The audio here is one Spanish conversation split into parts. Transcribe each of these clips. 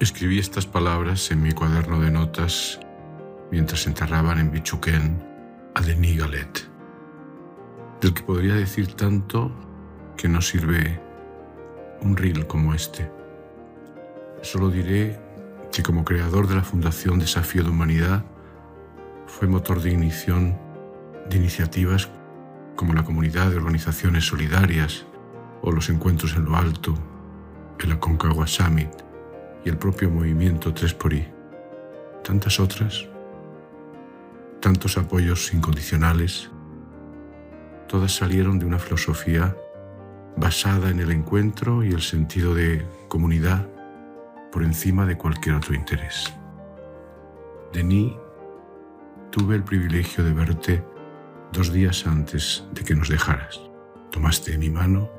Escribí estas palabras en mi cuaderno de notas mientras enterraban en Bichuquén a Denis Galet, del que podría decir tanto que no sirve un reel como este. Solo diré que como creador de la Fundación Desafío de Humanidad fue motor de ignición de iniciativas como la comunidad de organizaciones solidarias o los encuentros en lo alto, el Aconcagua Summit el propio movimiento Tres por I. Tantas otras, tantos apoyos incondicionales, todas salieron de una filosofía basada en el encuentro y el sentido de comunidad por encima de cualquier otro interés. Denis, tuve el privilegio de verte dos días antes de que nos dejaras. Tomaste mi mano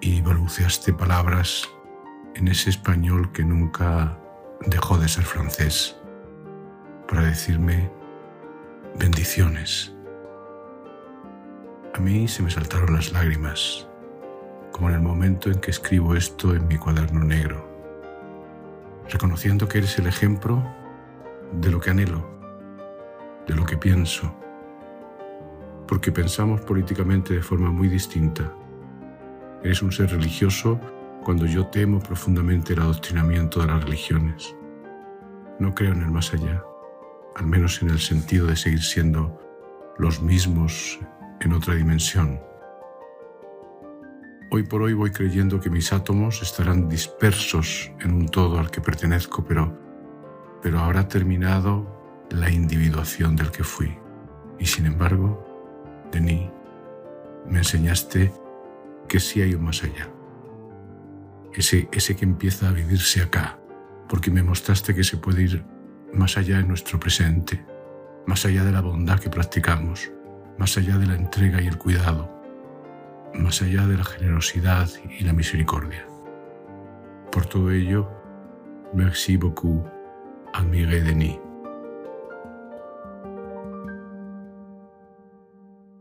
y balbuceaste palabras en ese español que nunca dejó de ser francés para decirme bendiciones. A mí se me saltaron las lágrimas, como en el momento en que escribo esto en mi cuaderno negro, reconociendo que eres el ejemplo de lo que anhelo, de lo que pienso, porque pensamos políticamente de forma muy distinta. Eres un ser religioso cuando yo temo profundamente el adoctrinamiento de las religiones. No creo en el más allá, al menos en el sentido de seguir siendo los mismos en otra dimensión. Hoy por hoy voy creyendo que mis átomos estarán dispersos en un todo al que pertenezco, pero, pero ahora ha terminado la individuación del que fui. Y sin embargo, Denis, me enseñaste que sí hay un más allá. Ese, ese que empieza a vivirse acá, porque me mostraste que se puede ir más allá en nuestro presente, más allá de la bondad que practicamos, más allá de la entrega y el cuidado, más allá de la generosidad y la misericordia. Por todo ello, merci beaucoup, admiré Denis.